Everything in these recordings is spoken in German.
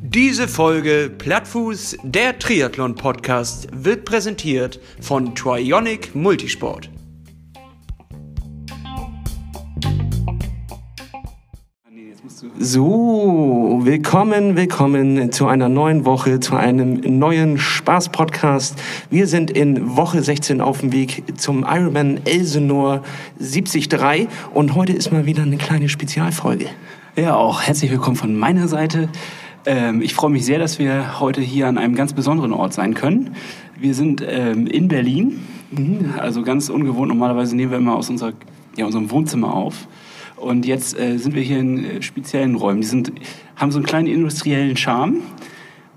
Diese Folge Plattfuß, der Triathlon-Podcast, wird präsentiert von Trionic Multisport. So, willkommen, willkommen zu einer neuen Woche, zu einem neuen Spaß-Podcast. Wir sind in Woche 16 auf dem Weg zum Ironman Elsenor 73 und heute ist mal wieder eine kleine Spezialfolge. Ja, auch herzlich willkommen von meiner Seite. Ähm, ich freue mich sehr, dass wir heute hier an einem ganz besonderen Ort sein können. Wir sind ähm, in Berlin, mhm. also ganz ungewohnt. Normalerweise nehmen wir immer aus unserer, ja, unserem Wohnzimmer auf. Und jetzt äh, sind wir hier in äh, speziellen Räumen. Die sind, haben so einen kleinen industriellen Charme.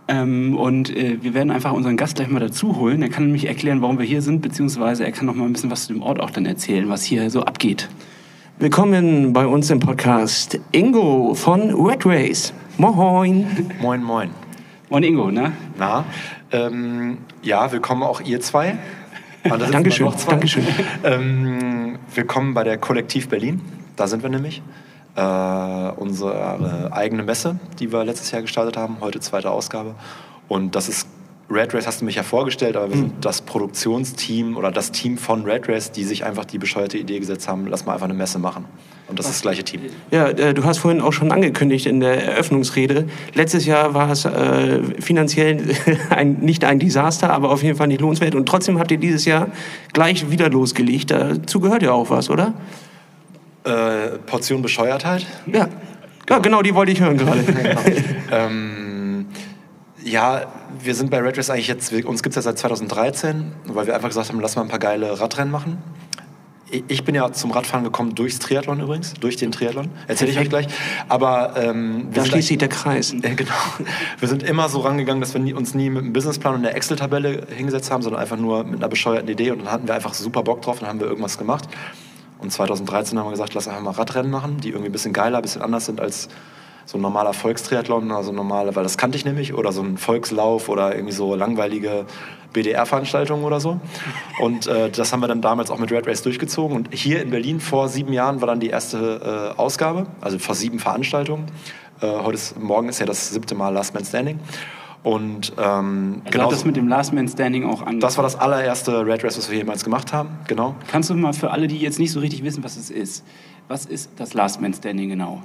Ähm, und äh, wir werden einfach unseren Gast gleich mal dazu holen. Er kann nämlich erklären, warum wir hier sind, beziehungsweise er kann noch mal ein bisschen was zu dem Ort auch dann erzählen, was hier so abgeht. Willkommen bei uns im Podcast Ingo von Red Race. Moin. Moin, moin. Moin Ingo, ne? Na, ähm, ja, willkommen auch ihr zwei. Ah, Dankeschön. Dankeschön. Ähm, willkommen bei der Kollektiv Berlin. Da sind wir nämlich. Äh, unsere eigene Messe, die wir letztes Jahr gestartet haben, heute zweite Ausgabe. Und das ist Red Race hast du mich ja vorgestellt, aber wir mhm. sind das Produktionsteam oder das Team von Red Race, die sich einfach die bescheuerte Idee gesetzt haben, lass mal einfach eine Messe machen. Und das ist das gleiche Team. Ja, äh, du hast vorhin auch schon angekündigt in der Eröffnungsrede. Letztes Jahr war es äh, finanziell ein, nicht ein Desaster, aber auf jeden Fall nicht lohnenswert. Und trotzdem habt ihr dieses Jahr gleich wieder losgelegt. Dazu gehört ja auch was, oder? Äh, Portion Bescheuertheit? Ja. Genau. ja, genau die wollte ich hören gerade. ähm, ja, wir sind bei Red Race eigentlich jetzt, uns gibt es ja seit 2013, weil wir einfach gesagt haben, lass mal ein paar geile Radrennen machen. Ich bin ja zum Radfahren gekommen durchs Triathlon übrigens, durch den Triathlon. Erzähle ich euch gleich. Aber ähm, da schließt sich der Kreis. Äh, genau. Wir sind immer so rangegangen, dass wir nie, uns nie mit einem Businessplan und einer Excel-Tabelle hingesetzt haben, sondern einfach nur mit einer bescheuerten Idee. Und dann hatten wir einfach super Bock drauf und dann haben wir irgendwas gemacht. Und 2013 haben wir gesagt, lass einfach mal Radrennen machen, die irgendwie ein bisschen geiler, ein bisschen anders sind als so ein normaler Volkstriathlon, also normale, weil das kannte ich nämlich, oder so ein Volkslauf oder irgendwie so langweilige BDR-Veranstaltungen oder so. Und äh, das haben wir dann damals auch mit Red Race durchgezogen. Und hier in Berlin vor sieben Jahren war dann die erste äh, Ausgabe, also vor sieben Veranstaltungen. Äh, heute ist, morgen ist ja das siebte Mal Last Man Standing. Und ähm, also genau das mit dem Last Man Standing auch an. Das war das allererste Red Race, was wir jemals gemacht haben, genau. Kannst du mal für alle, die jetzt nicht so richtig wissen, was es ist, was ist das Last Man Standing genau?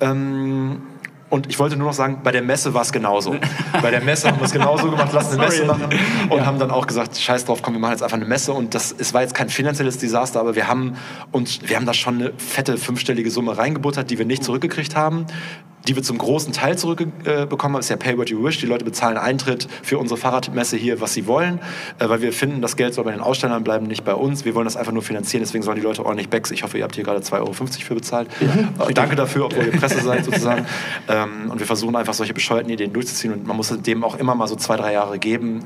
Ähm, und ich wollte nur noch sagen, bei der Messe war es genauso. bei der Messe haben wir es genauso gemacht, lassen eine Messe machen und ja. haben dann auch gesagt, scheiß drauf, komm, wir machen jetzt einfach eine Messe. Und das, es war jetzt kein finanzielles Desaster, aber wir haben uns, wir haben da schon eine fette fünfstellige Summe reingebuttert, die wir nicht zurückgekriegt haben die wir zum großen Teil zurückbekommen haben. Das ist ja Pay What You Wish. Die Leute bezahlen Eintritt für unsere Fahrradmesse hier, was sie wollen, äh, weil wir finden, das Geld soll bei den Ausstellern bleiben, nicht bei uns. Wir wollen das einfach nur finanzieren, deswegen sollen die Leute ordentlich Becks. Ich hoffe, ihr habt hier gerade 2,50 Euro für bezahlt. Mhm. Danke dafür, obwohl ihr Presse seid sozusagen. Ähm, und wir versuchen einfach solche bescheuerten Ideen durchzuziehen und man muss dem auch immer mal so zwei, drei Jahre geben.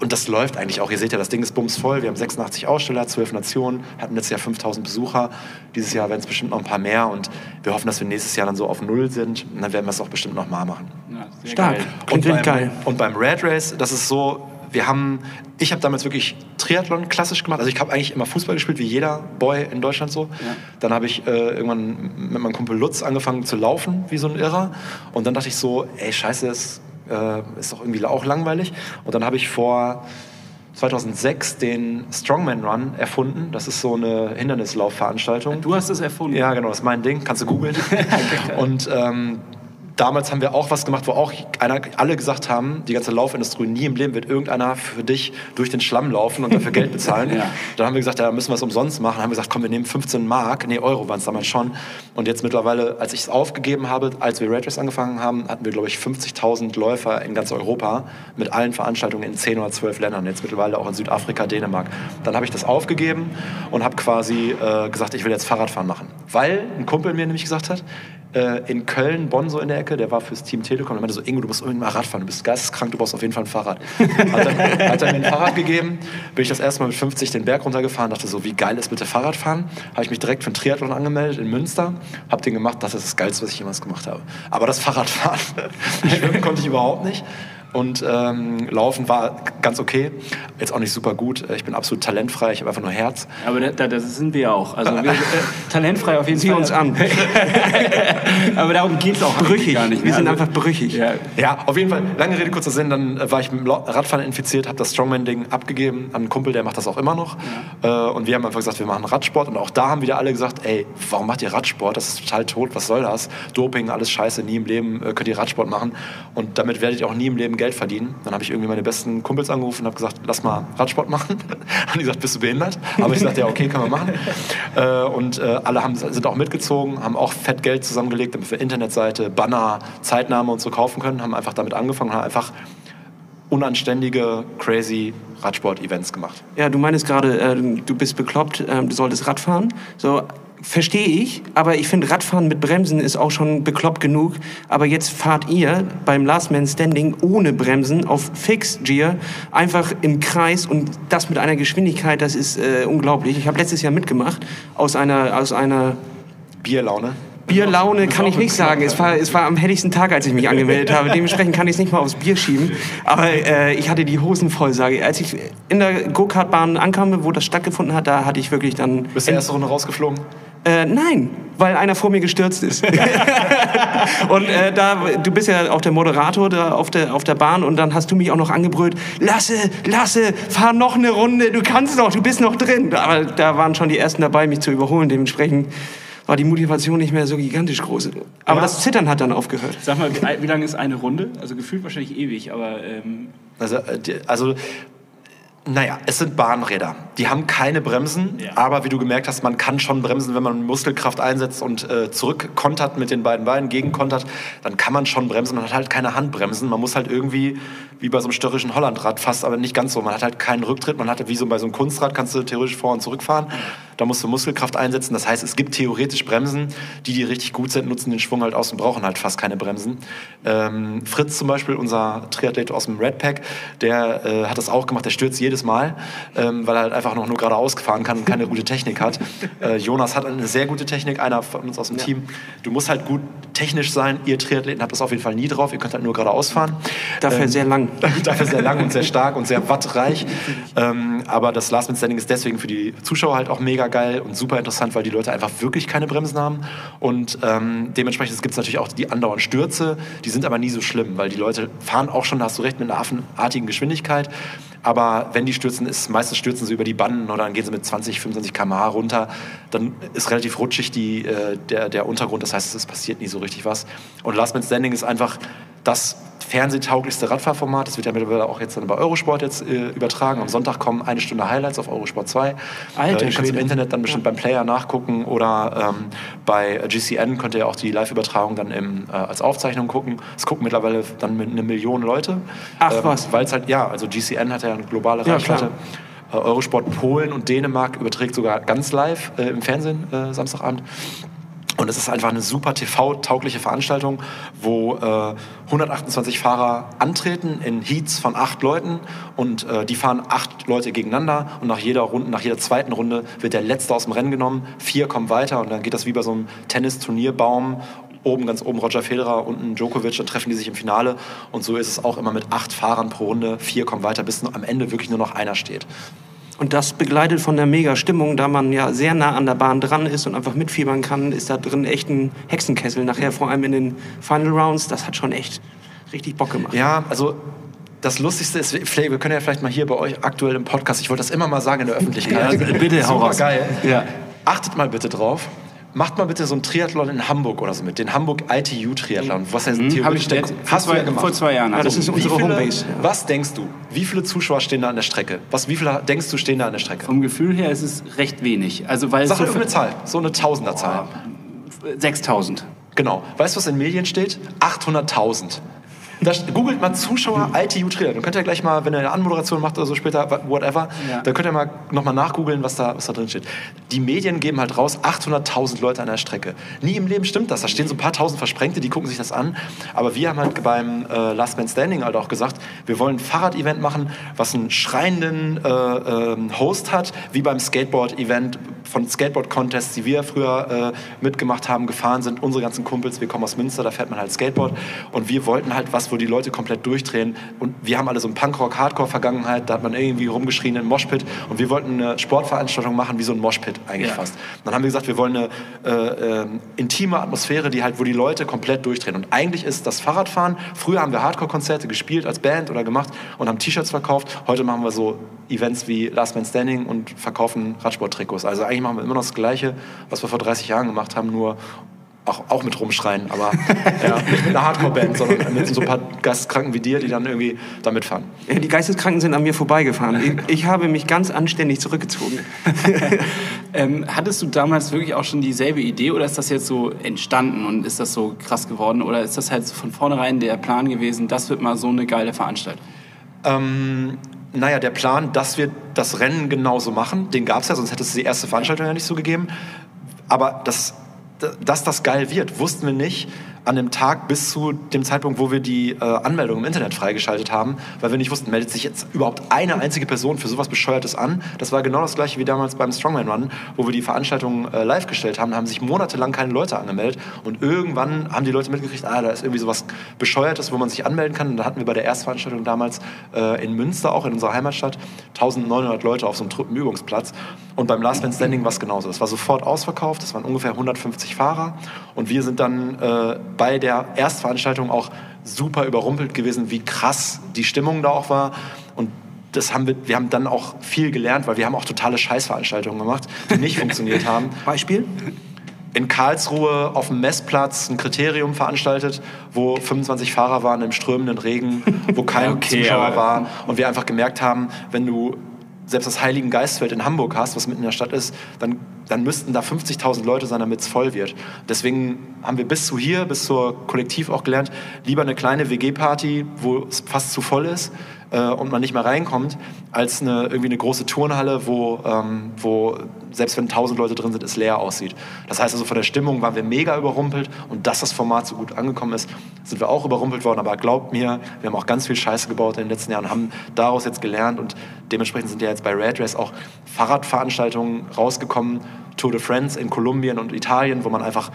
Und das läuft eigentlich auch. Ihr seht ja, das Ding ist bumsvoll. Wir haben 86 Aussteller, 12 Nationen, hatten letztes Jahr 5000 Besucher. Dieses Jahr werden es bestimmt noch ein paar mehr und wir hoffen, dass wir nächstes Jahr dann so auf Null sind. Und dann werden wir es auch bestimmt noch mal machen. Ja, Stark. Geil. Und, beim, geil. und beim Red Race, das ist so, wir haben, ich habe damals wirklich Triathlon klassisch gemacht. Also ich habe eigentlich immer Fußball gespielt, wie jeder Boy in Deutschland so. Ja. Dann habe ich äh, irgendwann mit meinem Kumpel Lutz angefangen zu laufen, wie so ein Irrer. Und dann dachte ich so, ey, scheiße, das äh, ist doch irgendwie auch langweilig. Und dann habe ich vor 2006 den Strongman Run erfunden. Das ist so eine Hindernislaufveranstaltung. Du hast es erfunden? Ja, genau, das ist mein Ding. Kannst du googeln. Und ähm, damals haben wir auch was gemacht, wo auch einer, alle gesagt haben, die ganze Laufindustrie, nie im Leben wird irgendeiner für dich durch den Schlamm laufen und dafür Geld bezahlen. ja. Dann haben wir gesagt, ja, müssen wir es umsonst machen. Dann haben wir gesagt, komm, wir nehmen 15 Mark, nee, Euro waren es damals schon. Und jetzt mittlerweile, als ich es aufgegeben habe, als wir Red Race angefangen haben, hatten wir, glaube ich, 50.000 Läufer in ganz Europa mit allen Veranstaltungen in 10 oder 12 Ländern. Jetzt mittlerweile auch in Südafrika, Dänemark. Dann habe ich das aufgegeben und habe quasi äh, gesagt, ich will jetzt Fahrradfahren machen. Weil ein Kumpel mir nämlich gesagt hat, äh, in Köln, Bonn so in der Ecke, der war fürs Team Telekom. Der meinte so, Ingo, du musst unbedingt mal Rad fahren, du bist geisteskrank, du brauchst auf jeden Fall ein Fahrrad. hat, er, hat er mir ein Fahrrad gegeben, bin ich das erste Mal mit 50 den Berg runtergefahren, dachte so, wie geil ist bitte Fahrradfahren? Habe ich mich direkt für einen Triathlon angemeldet in Münster, habe den gemacht, das ist das Geilste, was ich jemals gemacht habe. Aber das Fahrradfahren, schwimmen konnte ich überhaupt nicht. Und ähm, Laufen war ganz okay. Jetzt auch nicht super gut. Ich bin absolut talentfrei. Ich habe einfach nur Herz. Aber da, da, das sind wir auch. Also wir, äh, talentfrei auf jeden Sieh Fall. uns an. Aber darum geht es auch Brüchig. gar nicht. Wir sind Also, einfach brüchig. Ja, Ja, auf jeden Fall. Lange Rede, kurzer Sinn. Dann äh, war ich mit dem Radfahren infiziert, habe das Strongman-Ding abgegeben an einen Kumpel, der macht das auch immer noch. Äh, und wir haben einfach gesagt, wir machen Radsport. Und auch da haben wieder alle gesagt, ey, warum macht ihr Radsport? Das ist total tot. Was soll das? Doping, alles scheiße. Nie im Leben äh, könnt ihr Radsport machen. Und damit werdet ihr auch nie im Leben Geld verdienen. Dann habe ich irgendwie meine besten Kumpels angerufen und habe gesagt, lass mal Radsport machen. haben die gesagt, bist du behindert? Aber ich sagte, ja, okay, können wir machen. Äh, und äh, alle haben, sind auch mitgezogen, haben auch fett Geld zusammengelegt, damit wir Internetseite, Banner, Zeitnahme und so kaufen können. Haben einfach damit angefangen, haben einfach unanständige, crazy Radsport-Events gemacht. Ja, du meinst gerade, äh, du bist bekloppt, ähm, du solltest Radfahren. So, verstehe ich, aber ich finde, Radfahren mit Bremsen ist auch schon bekloppt genug. Aber jetzt fahrt ihr beim Last Man Standing ohne Bremsen auf Fixed Gear einfach im Kreis und das mit einer Geschwindigkeit, das ist äh, unglaublich. Ich habe letztes Jahr mitgemacht aus einer, aus einer Bierlaune. Bierlaune kann ich nicht sagen. Es war, es war am helligsten Tag, als ich mich angemeldet habe. Dementsprechend kann ich es nicht mal aufs Bier schieben. Aber äh, ich hatte die Hosen voll, sage ich. Als ich in der Go-Kart-Bahn ankam, wo das stattgefunden hat, da hatte ich wirklich dann... Bist du erste Runde rausgeflogen? Äh, nein, weil einer vor mir gestürzt ist. und äh, da, du bist ja auch der Moderator da auf der, auf der Bahn und dann hast du mich auch noch angebrüllt, Lasse, Lasse, fahr noch eine Runde, du kannst noch, du bist noch drin. Aber da waren schon die Ersten dabei, mich zu überholen. Dementsprechend war die Motivation nicht mehr so gigantisch groß. Aber Ja. das Zittern hat dann aufgehört. Sag mal, wie, wie lange ist eine Runde? Also gefühlt wahrscheinlich ewig, aber ähm, Also, äh, also naja, es sind Bahnräder. Die haben keine Bremsen, Ja. aber wie du gemerkt hast, man kann schon bremsen, wenn man Muskelkraft einsetzt und äh, zurückkontert mit den beiden Beinen, gegenkontert, dann kann man schon bremsen. Man hat halt keine Handbremsen. Man muss halt irgendwie, wie bei so einem störrischen Hollandrad fast, aber nicht ganz so. Man hat halt keinen Rücktritt. Man hat wie so bei so einem Kunstrad, kannst du theoretisch vor- und zurückfahren. Da musst du Muskelkraft einsetzen. Das heißt, es gibt theoretisch Bremsen. Die, die richtig gut sind, nutzen den Schwung halt aus und brauchen halt fast keine Bremsen. Ähm, Fritz zum Beispiel, unser Triathlet aus dem Red Pack, der äh, hat das auch gemacht. Der stürzt jedes Mal, ähm, weil er halt einfach noch nur geradeaus fahren kann und keine gute Technik hat. Äh, Jonas hat eine sehr gute Technik, einer von uns aus dem Team. Du musst halt gut technisch sein. Ihr Triathleten habt das auf jeden Fall nie drauf. Ihr könnt halt nur geradeaus fahren. Dafür sehr lang. Dafür sehr lang und sehr stark und sehr wattreich. Ähm, aber das Last Man Standing ist deswegen für die Zuschauer halt auch mega geil und super interessant, weil die Leute einfach wirklich keine Bremsen haben. Und ähm, dementsprechend gibt es natürlich auch die andauernden Stürze. Die sind aber nie so schlimm, weil die Leute fahren auch schon, da hast du recht, mit einer affenartigen Geschwindigkeit. Aber wenn die stürzen, ist meistens stürzen sie über die Banden oder dann gehen sie mit 20, 25 km/h runter. Dann ist relativ rutschig die, äh, der, der Untergrund. Das heißt, es passiert nie so richtig was. Und Last Man Standing ist einfach das fernsehtauglichste Radfahrformat. Das wird ja mittlerweile auch jetzt dann bei Eurosport jetzt äh, übertragen. Am Sonntag kommen eine Stunde Highlights auf Eurosport 2. Alter äh, ihr könnt im Internet dann bestimmt beim Player nachgucken oder ähm, bei GCN könnt ihr auch die Live-Übertragung dann im, äh, als Aufzeichnung gucken. Es gucken mittlerweile dann mit eine Million Leute. Ach, Ähm, was. Weil es halt, ja, also GCN hat ja eine globale Ja, Reichweite. klar. Äh, Eurosport Polen und Dänemark überträgt sogar ganz live äh, im Fernsehen äh, Samstagabend. Und es ist einfach eine super TV-taugliche Veranstaltung, wo äh, 128 Fahrer antreten in Heats von acht Leuten und äh, die fahren acht Leute gegeneinander und nach jeder Runde, nach jeder zweiten Runde wird der Letzte aus dem Rennen genommen, vier kommen weiter und dann geht das wie bei so einem Tennisturnierbaum. Oben, ganz oben Roger Federer, unten Djokovic, dann treffen die sich im Finale. Und so ist es auch immer mit acht Fahrern pro Runde. Vier kommen weiter, bis am Ende wirklich nur noch einer steht. Und das begleitet von der mega Stimmung, da man ja sehr nah an der Bahn dran ist und einfach mitfiebern kann, ist da drin echt ein Hexenkessel. Nachher vor allem in den Final Rounds, das hat schon echt richtig Bock gemacht. Ja, also das Lustigste ist, wir können ja vielleicht mal hier bei euch aktuell im Podcast, ich wollte das immer mal sagen in der Öffentlichkeit. Ja, bitte, hau raus. geil. Ja. Achtet mal bitte drauf. Macht mal bitte so einen Triathlon in Hamburg oder so mit, den Hamburg ITU Triathlon. Was heißt Hab theoretisch ich letzt- hast du vor ja zwei- gemacht. vor zwei Jahren. Ja, das Also, ist unsere viele, Homebase. Ja. Was denkst du? Wie viele Zuschauer stehen da an der Strecke? Was, wie viele denkst du stehen da an der Strecke? vom Gefühl her ist es recht wenig. Also weil Sag so irgendeine Zahl, so eine Tausenderzahl. 6000. Genau. Weißt du, was in Medien steht? 800.000. Da st- googelt mal Zuschauer ITU Trailer. Dann könnt ihr gleich mal, wenn ihr eine Anmoderation macht oder so später, whatever, Ja. dann könnt ihr mal nochmal nachgoogeln, was da, was da drin steht. Die Medien geben halt raus 800.000 Leute an der Strecke. Nie im Leben stimmt das. Da stehen so ein paar tausend Versprengte, die gucken sich das an. Aber wir haben halt beim äh, Last Man Standing halt auch gesagt, wir wollen ein Fahrrad-Event machen, was einen schreienden äh, ähm, Host hat, wie beim Skateboard-Event von Skateboard-Contests, die wir früher äh, mitgemacht haben, gefahren sind. Unsere ganzen Kumpels, wir kommen aus Münster, da fährt man halt Skateboard. Und wir wollten halt was, wo die Leute komplett durchdrehen. Und wir haben alle so eine Punkrock-Hardcore-Vergangenheit, da hat man irgendwie rumgeschrien in Moshpit. Und wir wollten eine Sportveranstaltung machen, wie so ein Moshpit eigentlich Ja. fast. Dann haben wir gesagt, wir wollen eine äh, ähm, intime Atmosphäre, die halt, wo die Leute komplett durchdrehen. Und eigentlich ist das Fahrradfahren, früher haben wir Hardcore-Konzerte gespielt als Band oder gemacht und haben T-Shirts verkauft. Heute machen wir so Events wie Last Man Standing und verkaufen Radsport-Trikots. Also eigentlich machen wir immer noch das Gleiche, was wir vor 30 Jahren gemacht haben, nur auch, auch mit rumschreien, aber ja, nicht mit einer Hardcore-Band, sondern mit so ein paar Geisteskranken wie dir, die dann irgendwie da mitfahren. Ja, Die Geisteskranken sind an mir vorbeigefahren. Ich, ich habe mich ganz anständig zurückgezogen. Ähm, hattest du damals wirklich auch schon dieselbe Idee oder ist das jetzt so entstanden und ist das so krass geworden? Oder ist das halt von vornherein der Plan gewesen, das wird mal so eine geile Veranstaltung? Ähm, naja, der Plan, dass wir das Rennen genauso machen, den gab es ja, sonst hätte es die erste Veranstaltung ja nicht so gegeben. Aber das, dass das geil wird, wussten wir nicht an dem Tag bis zu dem Zeitpunkt, wo wir die äh, Anmeldung im Internet freigeschaltet haben, weil wir nicht wussten, meldet sich jetzt überhaupt eine einzige Person für sowas Bescheuertes an. Das war genau das gleiche wie damals beim Strongman Run, wo wir die Veranstaltung äh, live gestellt haben, haben sich monatelang keine Leute angemeldet und irgendwann haben die Leute mitgekriegt, ah, da ist irgendwie sowas Bescheuertes, wo man sich anmelden kann. Und da hatten wir bei der Erstveranstaltung damals äh, in Münster, auch in unserer Heimatstadt, 1900 Leute auf so einem Truppenübungsplatz. Und beim Last Man Standing war es genauso. Das war sofort ausverkauft, das waren ungefähr 150 Fahrer und wir sind dann äh, bei der Erstveranstaltung auch super überrumpelt gewesen, wie krass die Stimmung da auch war. Und das haben wir, wir haben dann auch viel gelernt, weil wir haben auch totale Scheißveranstaltungen gemacht, die nicht funktioniert haben. Beispiel? In Karlsruhe auf dem Messplatz ein Kriterium veranstaltet, wo 25 Fahrer waren im strömenden Regen, wo kein Okay, Zuschauer war. Und wir einfach gemerkt haben, wenn du selbst das Heiligen Geistfeld in Hamburg hast, was mitten in der Stadt ist, dann, dann müssten da 50.000 Leute sein, damit es voll wird. Deswegen haben wir bis zu hier, bis zur Kollektiv auch gelernt, lieber eine kleine WG-Party, wo es fast zu voll ist äh, und man nicht mehr reinkommt, als eine, irgendwie eine große Turnhalle, wo, ähm, wo selbst wenn 1000 Leute drin sind, es leer aussieht. Das heißt also, von der Stimmung waren wir mega überrumpelt und dass das Format so gut angekommen ist, sind wir auch überrumpelt worden. Aber glaubt mir, wir haben auch ganz viel Scheiße gebaut in den letzten Jahren, haben daraus jetzt gelernt und dementsprechend sind ja jetzt bei Red Race auch Fahrradveranstaltungen rausgekommen, Tour de France in Kolumbien und Italien, wo man einfach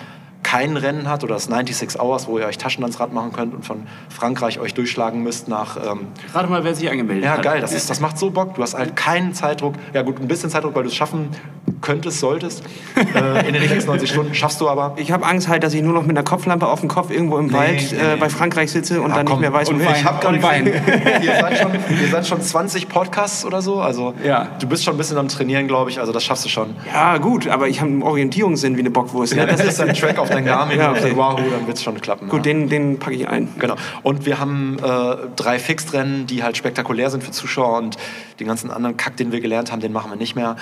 kein Rennen hat oder das 96 Hours, wo ihr euch Taschen ans Rad machen könnt und von Frankreich euch durchschlagen müsst nach ähm, Gerade mal, wer sich angemeldet ja, hat. geil, das, ist, das macht so Bock. Du hast halt keinen Zeitdruck. Ja, gut, ein bisschen Zeitdruck, weil du es schaffen könntest, solltest. äh, in den 96 Stunden schaffst du aber. Ich habe Angst halt, dass ich nur noch mit einer Kopflampe auf dem Kopf irgendwo im Wald nee, äh, nee. bei Frankreich sitze und Ja, dann komm. nicht mehr weiß, Und. Wein. Ich hab Und Wein. ihr, seid schon, ihr seid schon 20 Podcasts oder so. Also Ja. du bist schon ein bisschen am Trainieren, glaube ich. Also das schaffst du schon. Ja, gut, aber ich habe einen Orientierungssinn wie eine Bockwurst. Ja, Ne? das ist ein Track auf dein Garmin Ja, okay. Wahoo, dann wird es schon klappen. Gut, ja. den, den packe ich ein. Genau. Und wir haben äh, drei Fixed-Rennen, die halt spektakulär sind für Zuschauer und den ganzen anderen Kack, den wir gelernt haben, den machen wir nicht mehr,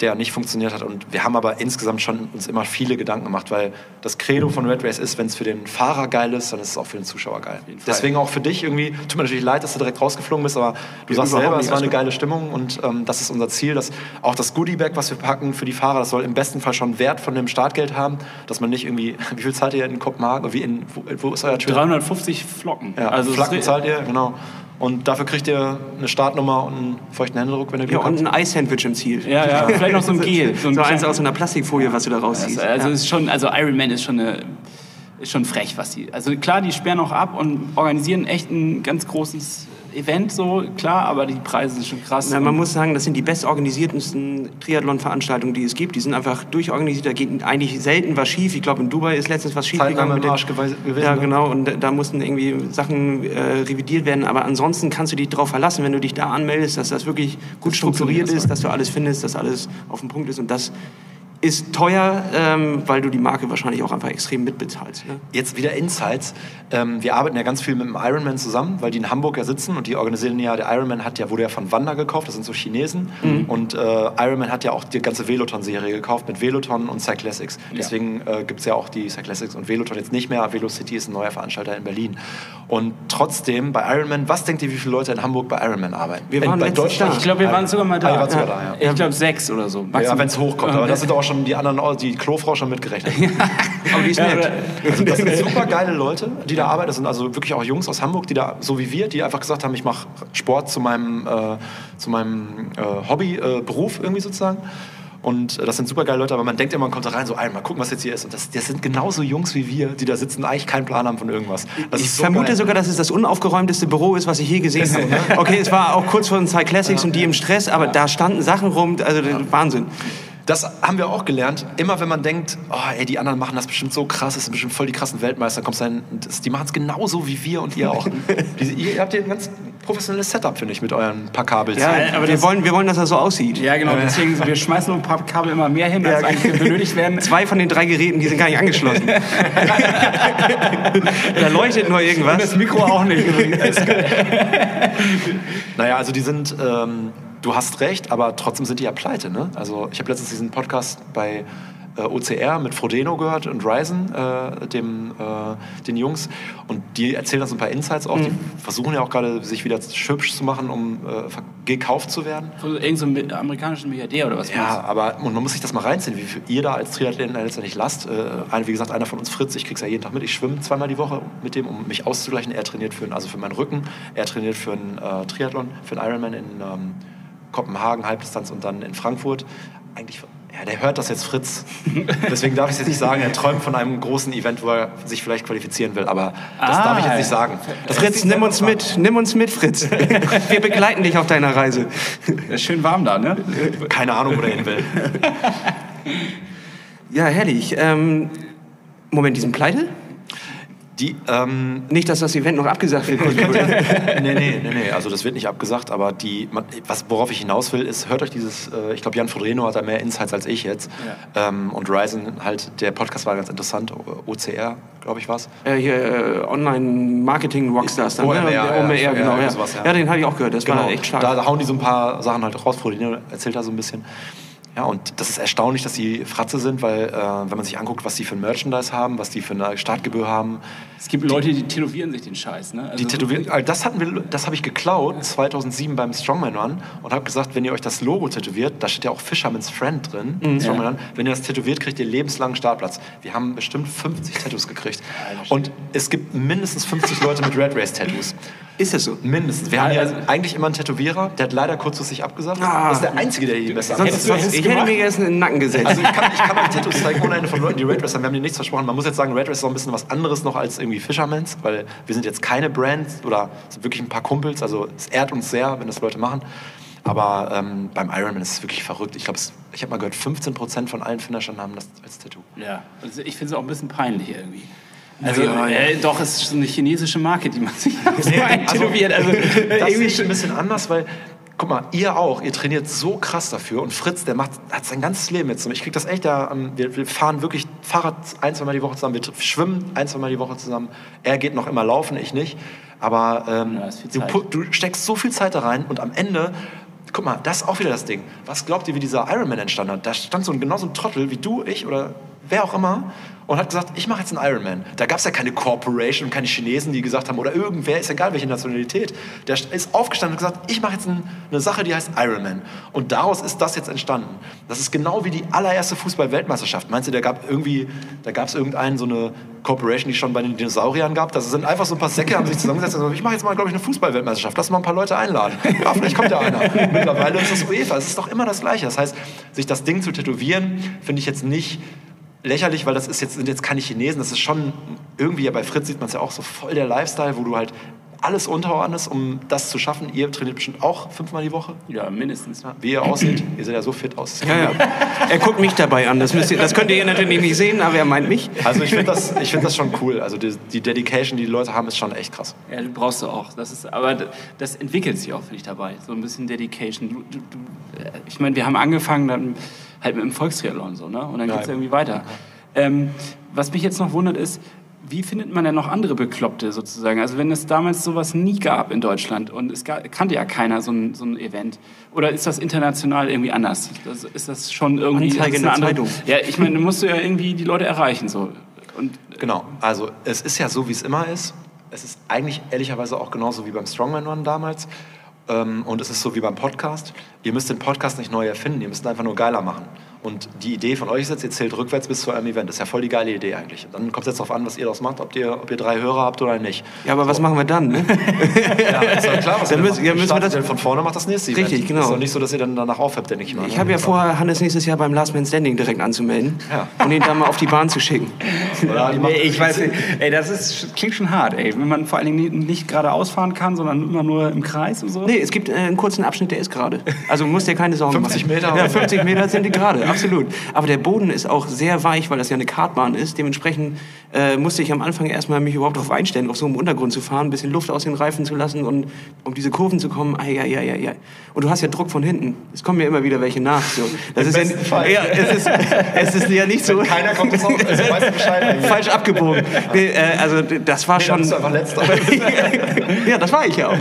der nicht funktioniert hat. Und wir haben aber insgesamt schon uns immer viele Gedanken gemacht, weil das Credo von Red Race ist, wenn es für den Fahrer geil ist, dann ist es auch für den Zuschauer geil. Deswegen auch für dich irgendwie, tut mir natürlich leid, dass du direkt rausgeflogen bist, aber du sagst überhaupt selber, es war eine geile Stimmung und ähm, das ist unser Ziel, dass auch das Goodie-Bag, was wir packen für die Fahrer, das soll im besten Fall schon Wert von dem Startgeld haben, dass man nicht irgendwie, wie viel zahlt ihr in Kopenhagen, wie in, wo, wo ist euer Trip? 350 Flocken. Ja, also es- zahlt ihr, genau. Und dafür kriegt ihr eine Startnummer und einen feuchten Händedruck, wenn ihr Ja, Glück und habt. ein Eissandwich im Ziel. Ja, ja, vielleicht noch so ein Gel. So, ein eins kleines- aus so einer Plastikfolie, was du da rausziehst. Also, also ja. ist schon, also Iron Man ist schon eine, ist schon frech, was die. Also klar, die sperren auch ab und organisieren echt ein ganz großes Event, so klar, aber die Preise sind schon krass. Na, man muss sagen, das sind die bestorganisiertesten Triathlon-Veranstaltungen, die es gibt. Die sind einfach durchorganisiert. Da geht eigentlich selten was schief. Ich glaube, in Dubai ist letztens was schief gegangen. im den- Arsch gewesen, Ja, ne? genau. Und da- da mussten irgendwie Sachen äh, revidiert werden. Aber ansonsten kannst du dich darauf verlassen, wenn du dich da anmeldest, dass das wirklich gut strukturiert funktioniert, ist, dass du alles findest, dass alles auf dem Punkt ist. Und das ist teuer, ähm, weil du die Marke wahrscheinlich auch einfach extrem mitbezahlst. Ne? Jetzt wieder Insights. Ähm, wir arbeiten ja ganz viel mit dem Ironman zusammen, weil die in Hamburg ja sitzen und die organisieren ja, der Ironman hat ja, wurde ja von Wanda gekauft, das sind so Chinesen. Und äh, Ironman hat ja auch die ganze Veloton-Serie gekauft mit Veloton und Cyclassics. Deswegen äh, gibt es ja auch die Cyclassics und Veloton jetzt nicht mehr. Velocity ist ein neuer Veranstalter in Berlin. Und trotzdem bei Ironman, was denkt ihr, wie viele Leute in Hamburg bei Ironman arbeiten? Wir In- waren bei letztens Deutschland? da. ich glaube, wir waren sogar mal da. Ah, sogar da, ja. Ich glaube sechs oder so. Ja, Maximum. wenn es hochkommt. Aber das sind auch schon die anderen, oh, die Klofrau schon mitgerechnet. Aber die ist Ja, nett. Also das sind super geile Leute, die da arbeiten. Das sind also wirklich auch Jungs aus Hamburg, die da, so wie wir, die einfach gesagt haben, ich mache Sport zu meinem, äh, zu meinem äh, Hobby, äh, Beruf irgendwie sozusagen. Und äh, das sind super geile Leute, aber man denkt immer, man kommt da rein, so, ey, mal gucken, was jetzt hier ist. Und das, das sind genauso Jungs wie wir, die da sitzen, eigentlich keinen Plan haben von irgendwas. Das Ich so vermute geil. sogar, dass es das unaufgeräumteste Büro ist, was ich je gesehen habe. Okay, es war auch kurz vor den zwei Classics und die im Stress, aber da standen Sachen rum, also Wahnsinn. Das haben wir auch gelernt. Immer wenn man denkt, oh, ey, die anderen machen das bestimmt so krass, das sind bestimmt voll die krassen Weltmeister, kommst dann, das, die machen es genauso wie wir und ihr auch. Diese, ihr, habt hier ein ganz professionelles Setup, finde ich, mit euren paar Kabels. Ja, aber wir, das- wollen, wir wollen, dass er so aussieht. Ja, genau. Deswegen, wir schmeißen nur ein paar Kabel immer mehr hin, als Ja. eigentlich benötigt werden. Zwei von den drei Geräten, die sind gar nicht angeschlossen. da leuchtet nur irgendwas. Das Mikro auch nicht. Naja, also die sind, ähm, du hast recht, aber trotzdem sind die ja pleite. Ne? Also ich habe letztens diesen Podcast bei äh, OCR mit Frodeno gehört und Ryzen, äh, dem, äh, den Jungs. Und die erzählen so ein paar Insights auch. Die versuchen ja auch gerade, sich wieder hübsch zu machen, um äh, gekauft zu werden. Irgend so ein amerikanischen Milliardär oder was? Ja, aber und man muss sich das mal reinziehen, wie viel ihr da als Triathleten letztendlich lasst. Äh, ein, wie gesagt, einer von uns, Fritz, ich krieg's ja jeden Tag mit. Ich schwimme zweimal die Woche mit dem, um mich auszugleichen. Er trainiert für, also für meinen Rücken, er trainiert für einen äh, Triathlon, für einen Ironman in ähm, Kopenhagen, Halbdistanz und dann in Frankfurt. Eigentlich, ja, der hört das jetzt Fritz. Deswegen darf ich es jetzt nicht sagen. Er träumt von einem großen Event, wo er sich vielleicht qualifizieren will. Aber das Ah, darf ich jetzt nicht sagen. Das Fritz, nimm uns mit, nimm uns mit, Fritz. Wir begleiten dich auf deiner Reise. Ist schön warm da, ne? Keine Ahnung, wo der hin will. Ja, herrlich. Ähm, Moment, die sind pleite? Die, ähm, Nicht, dass das Event noch abgesagt wird. nee, nee, nee, nee, also das wird nicht abgesagt, aber die, was, worauf ich hinaus will, ist, hört euch dieses, äh, ich glaube, Jan Fodreno hat da mehr Insights als ich jetzt. Ähm, und Ryzen, halt, der Podcast war ganz interessant, OCR, glaube ich, was. äh, hier, äh, Online-Marketing-Rockstars. dann, OMR, ne? ja, OMR, ja, genau. Ja, ja. ja, den habe ich auch gehört. Das war echt stark. Da, da hauen die so ein paar Sachen halt raus. Frodeno erzählt da so ein bisschen. Ja, und das ist erstaunlich, dass die Fratze sind, weil äh, wenn man sich anguckt, was die für ein Merchandise haben, was die für eine Startgebühr haben, Es gibt Leute, die tätowieren sich den Scheiß, ne? Also Die Tätowierung, also das hatten wir, das habe ich geklaut 2007 beim Strongman Run und habe gesagt, wenn ihr euch das Logo tätowiert, da steht ja auch Fisherman's Friend drin, Mhm. Strongman Run, wenn ihr das tätowiert, kriegt ihr lebenslangen Startplatz. Wir haben bestimmt 50 Tattoos gekriegt und es gibt mindestens 50 Leute mit Red Race Tattoos. Ist das so? Mindestens. Wir haben ja Also- eigentlich immer einen Tätowierer, der hat leider kurzfristig abgesagt. Ah. Das ist der Einzige, der hier besser Sonst, sonst, ich hätte mir jetzt in den Nacken gesetzt. Also ich kann, ich kann euch Tattoos zeigen ohne Ende von Leuten, die Red haben. Wir haben dir nichts versprochen. Man muss jetzt sagen, Red ist auch ein bisschen was anderes noch als irgendwie Fisherman's, weil wir sind jetzt keine Brand oder sind wirklich ein paar Kumpels. Also es ehrt uns sehr, wenn das Leute machen. Aber ähm, beim Ironman ist es wirklich verrückt. Ich glaube, ich habe mal gehört, 15% von allen Finishern haben das als Tattoo. Ja, also ich finde es auch ein bisschen peinlich irgendwie. Also, Ja, ja. Äh, doch, es ist so eine chinesische Marke, die man sich so eintätowiert. Also, Das irgendwie ich ein bisschen anders, weil, guck mal, ihr auch, ihr trainiert so krass dafür und Fritz, der macht, hat sein ganzes Leben jetzt. Ich krieg das echt da, ähm, wir, wir fahren wirklich Fahrrad ein, zwei Mal die Woche zusammen, wir schwimmen ein, zwei Mal die Woche zusammen. Er geht noch immer laufen, ich nicht. Aber ähm, Ja, ist du, du steckst so viel Zeit da rein und am Ende, guck mal, das ist auch wieder das Ding. Was glaubt ihr, wie dieser Ironman entstanden hat? Da stand so ein, genau so ein Trottel wie du, ich oder wer auch immer und hat gesagt, ich mache jetzt einen Ironman. Da gab es ja keine Corporation und keine Chinesen, die gesagt haben, oder irgendwer, ist egal welche Nationalität, der ist aufgestanden und gesagt, ich mache jetzt ein, eine Sache, die heißt Ironman. Und daraus ist das jetzt entstanden. Das ist genau wie die allererste Fußball-Weltmeisterschaft. Meinst du, da gab irgendwie, da gab es irgendeinen so eine Corporation, die schon bei den Dinosauriern gab? Das sind einfach so ein paar Säcke, haben sich zusammengesetzt und gesagt, ich mache jetzt mal, glaube ich, eine Fußball-Weltmeisterschaft. Lass mal ein paar Leute einladen. Ja, vielleicht kommt ja einer. Mittlerweile ist das UEFA. Es ist doch immer das Gleiche. Das heißt, sich das Ding zu tätowieren, finde ich jetzt nicht lächerlich, weil das ist jetzt, sind jetzt keine Chinesen, das ist schon irgendwie, ja bei Fritz sieht man es ja auch so voll der Lifestyle, wo du halt alles unterordnest, um das zu schaffen. Ihr trainiert bestimmt auch fünfmal die Woche. ja, mindestens. Wie ihr aussieht, ihr seht ja so fit aus. ja, ja. Er guckt mich dabei an. Das, müsst ihr, das könnt ihr natürlich nicht sehen, aber er meint mich. Also ich finde das, ich find das schon cool. Also die, die Dedication, die die Leute haben, ist schon echt krass. Ja, du brauchst du auch. Das ist, aber das entwickelt sich auch, finde ich, dabei. So ein bisschen Dedication. Du, du, du, äh, ich meine, wir haben angefangen dann halt mit dem Volkstriathlon so, ne? Und dann Ja. geht's irgendwie weiter. Ähm, was mich jetzt noch wundert ist, wie findet man denn noch andere Bekloppte sozusagen? Also wenn es damals sowas nie gab in Deutschland und es ga- kannte ja keiner so ein, so ein Event. Oder ist das international irgendwie anders? Das, ist das schon irgendwie... Anzeige in eine der andere- Zeitung. Ja, ich meine, du musst ja irgendwie die Leute erreichen so. Und Genau. Also es ist ja so, wie es immer ist. Es ist eigentlich ehrlicherweise auch genauso wie beim Strongman Run damals. Ähm, Und es ist so wie beim Podcast. Ihr müsst den Podcast nicht neu erfinden, ihr müsst ihn einfach nur geiler machen. Und die Idee von euch ist jetzt, ihr zählt rückwärts bis zu einem Event. Das ist ja voll die geile Idee eigentlich. Dann kommt es jetzt darauf an, was ihr daraus macht, ob ihr, ob ihr drei Hörer habt oder nicht. Ja, aber was machen wir dann? Ne? Ja, ist ja klar, was Dann ihr müssen- ja, müssen wir das- von vorne macht das nächste Event. Richtig, genau. Ist doch nicht so, dass ihr dann danach aufhört, denke ich mal. Ich habe ja vor, Hannes nächstes Jahr beim Last Man Standing direkt anzumelden Ja. und ihn dann mal auf die Bahn zu schicken. Oder Nee, ich weiß nicht. Ey, das ist, klingt schon hart, ey. Wenn man vor allen Dingen nicht, nicht geradeaus fahren kann, sondern immer nur im Kreis und so. Nee, es gibt äh, einen kurzen Abschnitt, der ist gerade. Also musst dir keine Sorgen 50 machen. Meter? Ja, 50 Meter sind die gerade, absolut. Aber der Boden ist auch sehr weich, weil das ja eine Kartbahn ist. Dementsprechend äh, musste ich am Anfang erstmal mich überhaupt darauf einstellen, auf so einem Untergrund zu fahren, ein bisschen Luft aus den Reifen zu lassen und um diese Kurven zu kommen. Ai, ai, ai, ai, ai. Und du hast ja Druck von hinten. Es kommen mir immer wieder welche nach. So. Das ist ja, Fall. ja, es ist, es ist ja nicht so. Keiner kommt jetzt auf. Also weißt du Bescheid eigentlich. Falsch abgebogen. Nee, äh, also das war Nee, schon. bist du einfach letzter. ja, das war ich ja auch.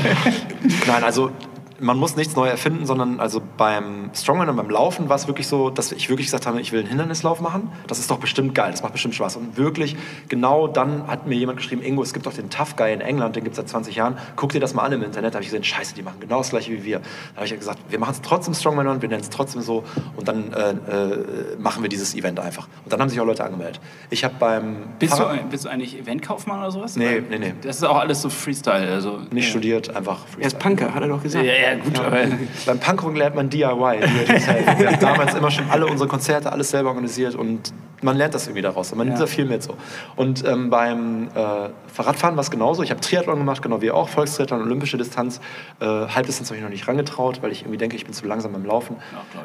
Nein, also man muss nichts neu erfinden, sondern also beim Strongman und beim Laufen war es wirklich so, dass ich wirklich gesagt habe, ich will einen Hindernislauf machen. Das ist doch bestimmt geil, das macht bestimmt Spaß. Und wirklich, genau dann hat mir jemand geschrieben, Ingo, es gibt doch den Tough Guy in England, den gibt es seit 20 Jahren. Guck dir das mal an im Internet. Da habe ich gesehen, scheiße, die machen genau das gleiche wie wir. Da habe ich gesagt, wir machen es trotzdem Strongman und wir nennen es trotzdem so. Und dann äh, äh, machen wir dieses Event einfach. Und dann haben sich auch Leute angemeldet. Ich habe beim Bist du, Fahrrad- ein- bist du eigentlich Eventkaufmann oder sowas? Nee, Weil nee, nee. Das ist auch alles so Freestyle. Also, nicht ja. studiert, einfach Er ist Punker, hat er doch gesagt. Ja, ja, gut, aber. Beim Punkrock lernt man DIY. Wir haben damals immer schon alle unsere Konzerte, alles selber organisiert und man lernt das irgendwie daraus. Man nimmt Ja. da viel mit so. Und ähm, beim äh, Fahrradfahren war es genauso. Ich habe Triathlon gemacht, genau wie ihr auch, Volkstriathlon, olympische Distanz. Äh, Halbdistanz habe ich noch nicht rangetraut, weil ich irgendwie denke, ich bin zu langsam beim Laufen.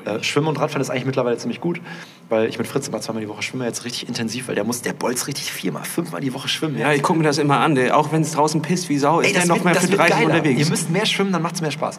ich Äh, Schwimmen und Radfahren ist eigentlich mittlerweile ziemlich gut, weil ich mit Fritz immer zweimal die Woche schwimme, jetzt richtig intensiv, weil der muss, der bolzt richtig viermal, fünfmal die Woche schwimmen. Ja, ich gucke mir das immer an. Der, auch wenn es draußen pisst wie Sau, ist er noch mehr für 30 geiler. unterwegs. Ihr müsst mehr schwimmen, dann macht es mehr Spaß.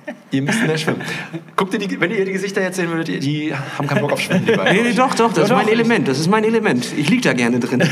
ihr müsst mehr schwimmen. Guckt ihr die, wenn ihr die Gesichter jetzt sehen würdet, die, die haben keinen Bock auf Schwimmen. Die beiden. Nee, nee, doch, doch, das ist mein Element. Das ist mein Element. Ich lieg da gerne drin.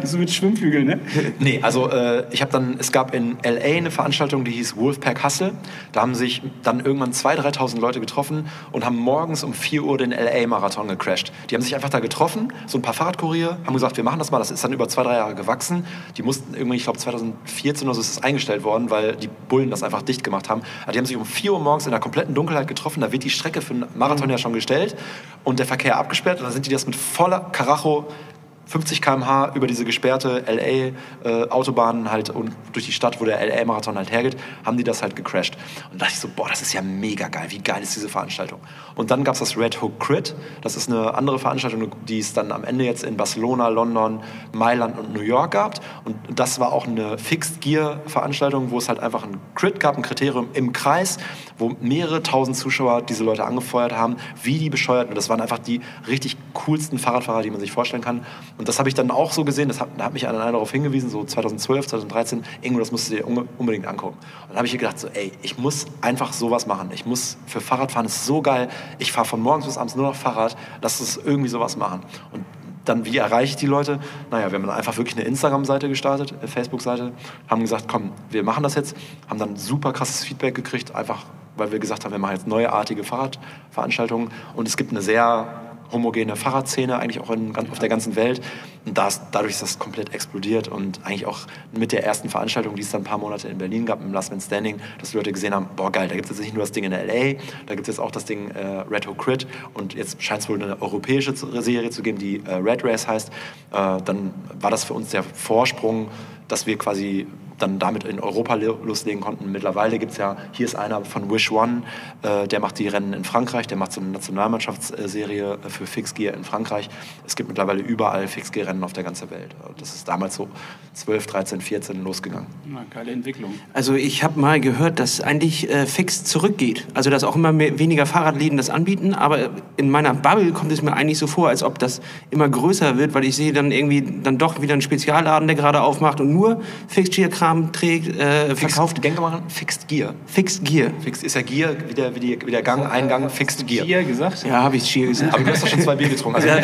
Das ist mit Schwimmflügeln, ne? Nee, also äh, ich habe dann, es gab in L.A. eine Veranstaltung, die hieß Wolfpack Hustle. Da haben sich dann irgendwann 2.000, 3.000 Leute getroffen und haben morgens um 4 Uhr den L.A.-Marathon gecrashed. Die haben sich einfach da getroffen, so ein paar Fahrradkurier, haben gesagt, wir machen das mal. Das ist dann über zwei, drei Jahre gewachsen. Die mussten irgendwie, ich glaube 2014 oder so ist das eingestellt worden, weil die Bullen das einfach dicht gemacht haben. Also die haben sich um 4 Uhr morgens in der kompletten Dunkelheit getroffen. Da wird die Strecke für einen Marathon ja schon gestellt und der Verkehr abgesperrt. Und dann sind die das mit voller Karacho 50 km/h über diese gesperrte LA-Autobahn halt und durch die Stadt, wo der LA-Marathon halt hergeht, haben die das halt gecrashed. Und da dachte ich so, boah, das ist ja mega geil. Wie geil ist diese Veranstaltung? Und dann gab es das Red Hook Crit. Das ist eine andere Veranstaltung, die es dann am Ende jetzt in Barcelona, London, Mailand und New York gab. Und das war auch eine Fixed-Gear-Veranstaltung, wo es halt einfach ein Crit gab, ein Kriterium im Kreis, wo mehrere tausend Zuschauer diese Leute angefeuert haben, wie die bescheuert. Und das waren einfach die richtig coolsten Fahrradfahrer, die man sich vorstellen kann. Und das habe ich dann auch so gesehen, das hat, da hat mich einer darauf hingewiesen, so 2012, 2013, Ingo, das musst du dir unbedingt angucken. Und dann habe ich gedacht, so, ey, ich muss einfach sowas machen. Ich muss, für Fahrradfahren ist so geil, ich fahre von morgens bis abends nur noch Fahrrad, lass uns irgendwie sowas machen. Und dann, wie erreiche ich die Leute? Naja, wir haben dann einfach wirklich eine Instagram-Seite gestartet, eine Facebook-Seite, haben gesagt, komm, wir machen das jetzt, haben dann super krasses Feedback gekriegt, einfach weil wir gesagt haben, wir machen jetzt neuartige Fahrradveranstaltungen und es gibt eine sehr homogene Fahrradszene eigentlich auch in, auf der ganzen Welt. Und das, dadurch ist das komplett explodiert und eigentlich auch mit der ersten Veranstaltung, die es dann ein paar Monate in Berlin gab, im Last Man Standing, dass die Leute gesehen haben, boah geil, da gibt es jetzt nicht nur das Ding in L.A., da gibt es jetzt auch das Ding äh, Red Hook Crit und jetzt scheint es wohl eine europäische Serie zu geben, die äh, Red Race heißt. Äh, dann war das für uns der Vorsprung, dass wir quasi dann damit in Europa lo- loslegen konnten. Mittlerweile gibt es ja, hier ist einer von Wish One, äh, der macht die Rennen in Frankreich, der macht so eine Nationalmannschaftsserie für Fixgear in Frankreich. Es gibt mittlerweile überall Fixgear-Rennen auf der ganzen Welt. Das ist damals so 12, 13, 14 losgegangen. Na, geile Entwicklung. Also ich habe mal gehört, dass eigentlich äh, fix zurückgeht. Also dass auch immer mehr, weniger Fahrradläden das anbieten. Aber in meiner Bubble kommt es mir eigentlich so vor, als ob das immer größer wird, weil ich sehe dann irgendwie dann doch wieder einen Spezialladen, der gerade aufmacht und nur Fixed-Gear-Kram trägt, äh, verkauft. Denke mal, Fixed Gear. Fixed Gear. Fixed ist ja Gear, wie der, wie, die, wie der Gang, Eingang, Fixed Gear. Hier gesagt? Ja, habe ich Gear gesagt. Aber du hast doch schon zwei Bier getrunken. Also Ja.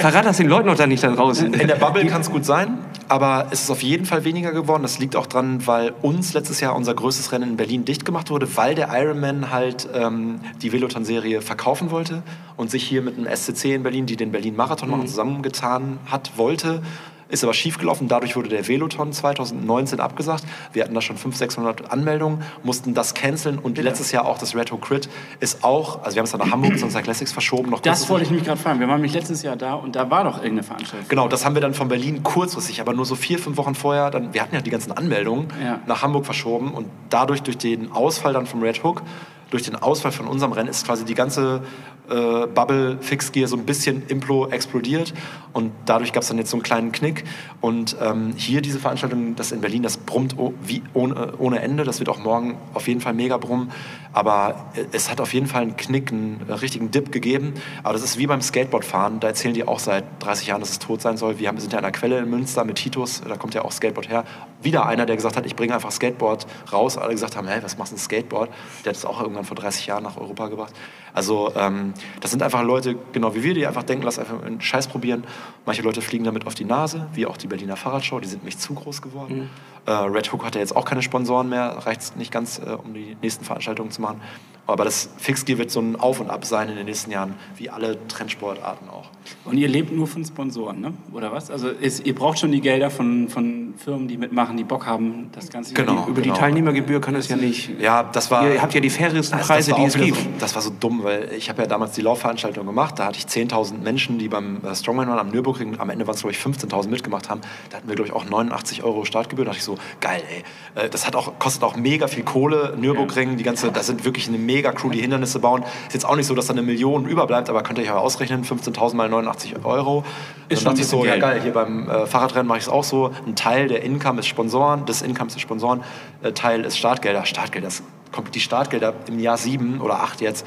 Verrat das den Leuten noch da nicht da draußen. In der Bubble kann es gut sein, aber es ist auf jeden Fall weniger geworden. Das liegt auch dran, weil uns letztes Jahr unser größtes Rennen in Berlin dicht gemacht wurde, weil der Ironman halt ähm, die Veloton-Serie verkaufen wollte und sich hier mit einem SCC in Berlin, die den Berlin-Marathon machen, zusammengetan hat, wollte. Ist aber schiefgelaufen. Dadurch wurde der Veloton 2019 abgesagt. Wir hatten da schon 500, 600 Anmeldungen, mussten das canceln und letztes Jahr auch das Red Hook Crit ist auch, also wir haben es dann nach Hamburg zu unserer Classics verschoben. Noch Das wollte ich mich gerade fragen. Wir waren nämlich letztes Jahr da und da war doch irgendeine Veranstaltung. Genau, das haben wir dann von Berlin kurzfristig, aber nur so vier, fünf Wochen vorher, dann, wir hatten ja die ganzen Anmeldungen, Ja. nach Hamburg verschoben und dadurch durch den Ausfall dann vom Red Hook, durch den Ausfall von unserem Rennen ist quasi die ganze äh, Bubble Fixgear so ein bisschen Implo explodiert und dadurch gab es dann jetzt so einen kleinen Knick und ähm, hier diese Veranstaltung, das in Berlin, das brummt wie ohne, ohne Ende, das wird auch morgen auf jeden Fall mega brummen, aber äh, es hat auf jeden Fall einen Knick, einen äh, richtigen Dip gegeben, aber das ist wie beim Skateboardfahren, da erzählen die auch seit 30 Jahren, dass es tot sein soll. Wir haben, sind ja an einer Quelle in Münster mit Titus, da kommt ja auch Skateboard her. Wieder einer, der gesagt hat, ich bringe einfach Skateboard raus. Alle gesagt haben, hey, was machst du ein Skateboard? Der hat es auch irgendwann vor 30 Jahren nach Europa gebracht. Also ähm, das sind einfach Leute, genau wie wir, die einfach denken, lass einfach einen Scheiß probieren. Manche Leute fliegen damit auf die Nase, wie auch die Berliner Fahrradschau, die sind nämlich zu groß geworden. Äh, Red Hook hat ja jetzt auch keine Sponsoren mehr, reicht nicht ganz, äh, um die nächsten Veranstaltungen zu machen. Aber das Fixgear wird so ein Auf und Ab sein in den nächsten Jahren, wie alle Trendsportarten auch. Und ihr lebt nur von Sponsoren, ne? oder was? Also ist, ihr braucht schon die Gelder von, von Firmen, die mitmachen, die Bock haben, das Ganze Genau. Über die Teilnehmergebühr kann es ja nicht. Ja, das war. Ihr habt ja die fairsten Also Preise, das die es gibt. So, das war so dumm, weil ich habe ja damals die Laufveranstaltung gemacht. Da hatte ich 10.000 Menschen, die beim äh, Strongman waren am Nürburgring. Am Ende waren es, glaube ich, 15.000 mitgemacht haben. Da hatten wir, glaube ich, auch 89 Euro Startgebühr. Da dachte ich so, geil, ey. Äh, Das hat auch, kostet auch mega viel Kohle. Nürburgring, die ganze, das sind wirklich eine mega Crew, die Hindernisse bauen. Ist jetzt auch nicht so, dass da eine Million überbleibt, aber könnt ihr euch ja ausrechnen, 15.000 mal 89 Euro. Ist dann dachte ich so, ein ja geil, hier beim äh, Fahrradrennen mache ich es auch so. Ein Teil der Income ist Sponsoren, des Incomes ist Sponsoren, äh, Teil ist Startgelder. Startgelder, das kommt die Startgelder im Jahr sieben oder acht jetzt,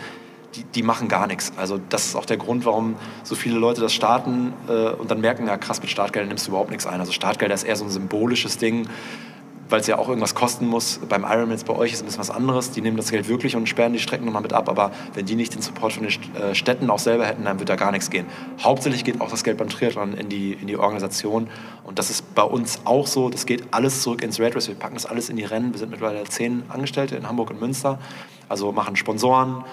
die, die machen gar nichts. Also das ist auch der Grund, warum so viele Leute das starten äh, und dann merken, ja krass, mit Startgeldern nimmst du überhaupt nichts ein. Also Startgelder ist eher so ein symbolisches Ding, weil es ja auch irgendwas kosten muss. Beim Ironman bei euch ist ein bisschen was anderes. Die nehmen das Geld wirklich und sperren die Strecken nochmal mit ab. Aber wenn die nicht den Support von den äh, Städten auch selber hätten, dann wird da gar nichts gehen. Hauptsächlich geht auch das Geld beim Triathlon in die, in die Organisation. Und das ist bei uns auch so. Das geht alles zurück ins Red Race. Wir packen das alles in die Rennen. Wir sind mittlerweile zehn Angestellte in Hamburg und Münster. Also machen Sponsoren,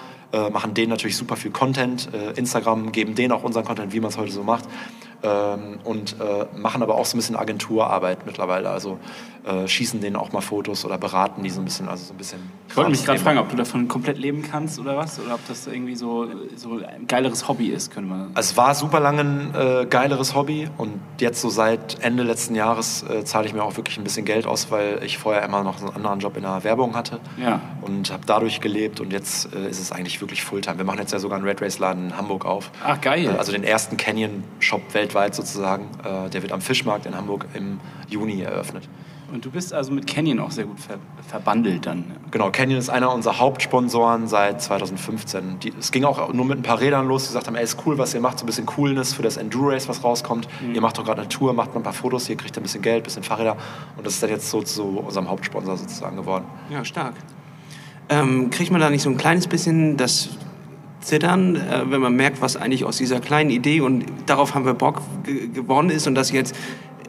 machen denen natürlich super viel Content. Äh, Instagram geben denen auch unseren Content, wie man es heute so macht. Ähm, und äh, machen aber auch so ein bisschen Agenturarbeit mittlerweile. Also äh, schießen denen auch mal Fotos oder beraten die so ein bisschen. Also so ein bisschen Ich wollte mich gerade fragen, ob du davon komplett leben kannst oder was? Oder ob das irgendwie so, so ein geileres Hobby ist, könnte man Es war super lange ein äh, geileres Hobby und jetzt so seit Ende letzten Jahres äh, zahle ich mir auch wirklich ein bisschen Geld aus, weil ich vorher immer noch einen anderen Job in der Werbung hatte Ja. und habe dadurch gelebt und jetzt äh, ist es eigentlich wirklich Fulltime. Wir machen jetzt ja sogar einen Red Race Laden in Hamburg auf. Ach, geil. Äh, also den ersten Canyon Shop weltweit sozusagen. Äh, der wird am Fischmarkt in Hamburg im Juni eröffnet. Und du bist also mit Canyon auch sehr gut ver verbandelt dann. Genau, Canyon ist einer unserer Hauptsponsoren seit 2015. Die, es ging auch nur mit ein paar Rädern los, die gesagt haben, ey, ist cool, was ihr macht, so ein bisschen Coolness für das Enduro Race, was rauskommt. Ihr macht doch gerade eine Tour, macht mal ein paar Fotos, hier kriegt ihr ein bisschen Geld, ein bisschen Fahrräder. Und das ist dann jetzt so zu unserem Hauptsponsor sozusagen geworden. Ja, stark. Ähm, kriegt man da nicht so ein kleines bisschen das Zittern, äh, wenn man merkt, was eigentlich aus dieser kleinen Idee und darauf haben wir Bock ge gewonnen ist und das jetzt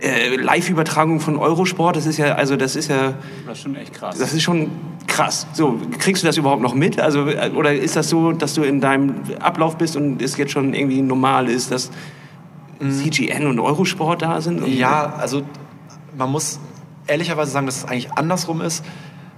äh, Live-Übertragung von Eurosport, das ist ja, also das ist ja, Das ist schon echt krass. das ist schon krass. So, kriegst du das überhaupt noch mit? Also, äh, oder ist das so, dass du in deinem Ablauf bist und es jetzt schon irgendwie normal ist, dass CGN und Eurosport da sind? Und Ja, also man muss ehrlicherweise sagen, dass es eigentlich andersrum ist.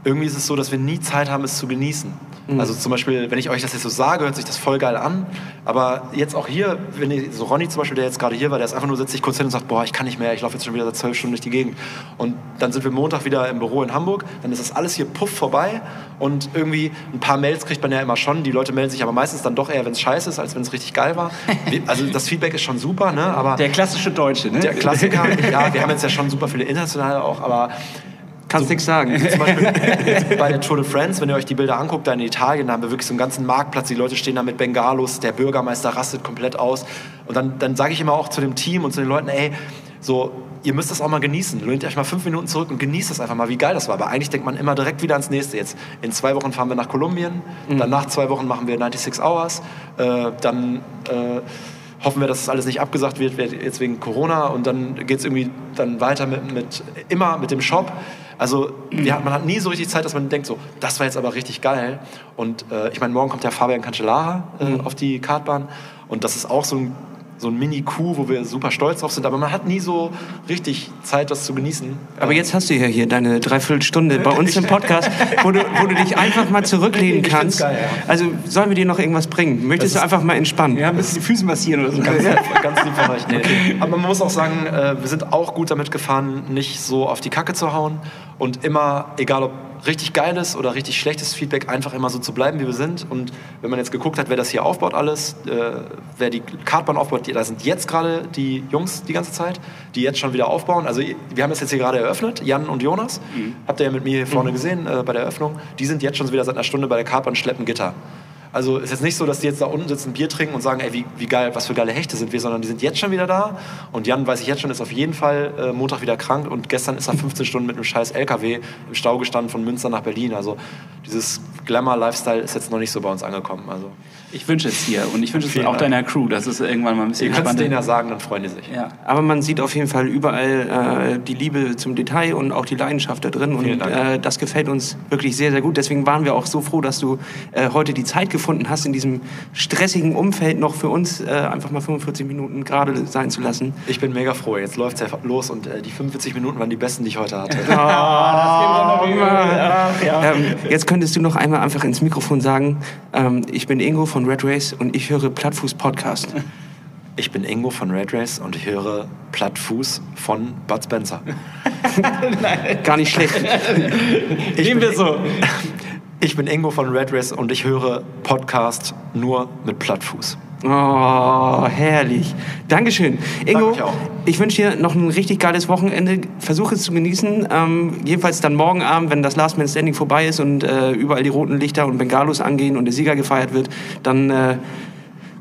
Irgendwie ist es so, dass wir nie Zeit haben, es zu genießen. Also zum Beispiel, wenn ich euch das jetzt so sage, hört sich das voll geil an. Aber jetzt auch hier, wenn ich, so Ronny zum Beispiel, der jetzt gerade hier war, der ist einfach nur, setzt sich kurz hin und sagt, boah, ich kann nicht mehr, ich laufe jetzt schon wieder seit zwölf Stunden durch die Gegend. Und dann sind wir Montag wieder im Büro in Hamburg, dann ist das alles hier puff vorbei und irgendwie ein paar Mails kriegt man ja immer schon. Die Leute melden sich aber meistens dann doch eher, wenn es scheiße ist, als wenn es richtig geil war. Also das Feedback ist schon super, ne? aber Der klassische Deutsche, ne? der Klassiker, ja, wir haben jetzt ja schon super viele internationale auch, aber Kannst nichts sagen. zum Beispiel bei der Tour de France, wenn ihr euch die Bilder anguckt, da in Italien, da haben wir wirklich so einen ganzen Marktplatz, die Leute stehen da mit Bengalos, der Bürgermeister rastet komplett aus. Und dann, dann sage ich immer auch zu dem Team und zu den Leuten, ey, so, ihr müsst das auch mal genießen. Lehnt euch mal fünf Minuten zurück und genießt das einfach mal, wie geil das war. Aber eigentlich denkt man immer direkt wieder ans nächste. Jetzt in zwei Wochen fahren wir nach Kolumbien, dann nach zwei Wochen machen wir 96 Hours, äh, dann äh, hoffen wir, dass das alles nicht abgesagt wird, wird jetzt wegen Corona und dann geht es irgendwie dann weiter mit, mit, immer mit dem Shop. Also hat- man hat nie so richtig Zeit, dass man denkt, so, das war jetzt aber richtig geil. Und äh, ich meine, morgen kommt ja Fabian Cancellara äh, auf die Kartbahn und das ist auch so ein, so ein Mini-Coup, wo wir super stolz drauf sind. Aber man hat nie so richtig Zeit, das zu genießen. Aber jetzt hast du ja hier deine Dreiviertelstunde bei uns im Podcast, wo du, wo du dich einfach mal zurücklehnen kannst. geil, ja. Also sollen wir dir noch irgendwas bringen? Möchtest du einfach mal entspannen? Ja, ein bisschen die Füße massieren oder so. Ganz, ganz lieb von euch. Nee. Aber man muss auch sagen, äh, wir sind auch gut damit gefahren, nicht so auf die Kacke zu hauen und immer, egal ob richtig geiles oder richtig schlechtes Feedback, einfach immer so zu bleiben, wie wir sind. Und wenn man jetzt geguckt hat, wer das hier aufbaut alles, äh, wer die Kartbahn aufbaut, die, da sind jetzt gerade die Jungs die ganze Zeit, die jetzt schon wieder aufbauen. Also wir haben das jetzt hier gerade eröffnet, Jan und Jonas. Habt ihr ja mit mir hier vorne gesehen äh, bei der Eröffnung. Die sind jetzt schon wieder seit einer Stunde bei der Kartbahn schleppen Gitter. Also ist jetzt nicht so, dass die jetzt da unten sitzen, Bier trinken und sagen, ey, wie, wie geil, was für geile Hechte sind wir, sondern die sind jetzt schon wieder da. Und Jan, weiß ich jetzt schon, ist auf jeden Fall äh, Montag wieder krank und gestern ist er 15 Stunden mit einem scheiß LKW im Stau gestanden von Münster nach Berlin. Also dieses Glamour-Lifestyle ist jetzt noch nicht so bei uns angekommen. Also Ich wünsche es dir und ich wünsche es auch deiner Crew, dass es irgendwann mal ein bisschen es entspannter denen ja sagen, dann freuen die sich. Ja. Aber man sieht auf jeden Fall überall äh, die Liebe zum Detail und auch die Leidenschaft da drin. Und Vielen Dank. äh, das gefällt uns wirklich sehr, sehr gut. Deswegen waren wir auch so froh, dass du äh, heute die Zeit gefunden hast, in diesem stressigen Umfeld noch für uns äh, einfach mal 45 Minuten gerade sein zu lassen. Ich bin mega froh. Jetzt läuft es ja los und äh, die 45 Minuten waren die besten, die ich heute hatte. Ähm, jetzt könntest du noch einmal einfach ins Mikrofon sagen, ähm, ich bin Ingo von Red Race und ich höre Plattfuß Podcast. Ich bin Ingo von Red Race und ich höre Plattfuß von Bud Spencer. Gar nicht schlecht. Ich Nehmen wir so. ich bin Ingo von Red Race und ich höre Podcast nur mit Plattfuß. Oh, herrlich. Dankeschön. Ingo, Danke, ich ich wünsche dir noch ein richtig geiles Wochenende. Versuch es zu genießen. Ähm, jedenfalls dann morgen Abend, wenn das Last Man Standing vorbei ist und äh, überall die roten Lichter und Bengalos angehen und der Sieger gefeiert wird, dann äh,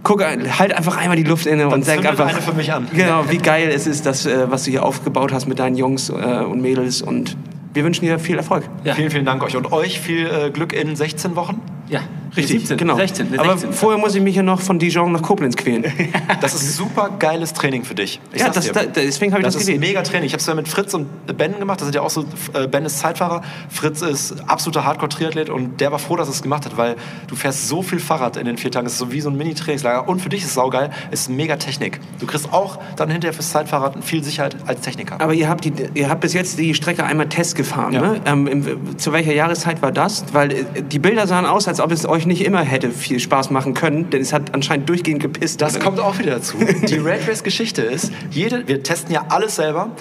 guck, halt einfach einmal die Luft inne und denk einfach, eine für mich an. genau, wie geil es ist, das, äh, was du hier aufgebaut hast mit deinen Jungs äh, und Mädels. Und wir wünschen dir viel Erfolg. Ja. Vielen, vielen Dank euch und euch viel äh, Glück in 16 Wochen. Ja, Richtig, 17, genau. 16, Aber 16. vorher muss ich mich ja noch von Dijon nach Koblenz quälen. Das ist super geiles Training für dich. Ich ja, das, da, deswegen habe ich Das das, ist mega Training. Ich habe es ja mit Fritz und Ben gemacht. Das sind ja auch so, äh, Ben ist Zeitfahrer, Fritz ist absoluter Hardcore-Triathlet und der war froh, dass er es gemacht hat, weil du fährst so viel Fahrrad in den vier Tagen. Es ist so wie so ein Mini-Trainingslager und für dich ist es saugeil. Es ist mega Technik. Du kriegst auch dann hinterher fürs Zeitfahrrad viel Sicherheit als Techniker. Aber ihr habt, die, ihr habt bis jetzt die Strecke einmal Test gefahren. Ja. Ne? Ähm, im, zu welcher Jahreszeit war das? Weil äh, die Bilder sahen aus, als ob es euch nicht immer hätte viel Spaß machen können, denn es hat anscheinend durchgehend gepisst. Das kommt auch wieder dazu. Die Red Race Geschichte ist, jede, wir testen ja alles selber.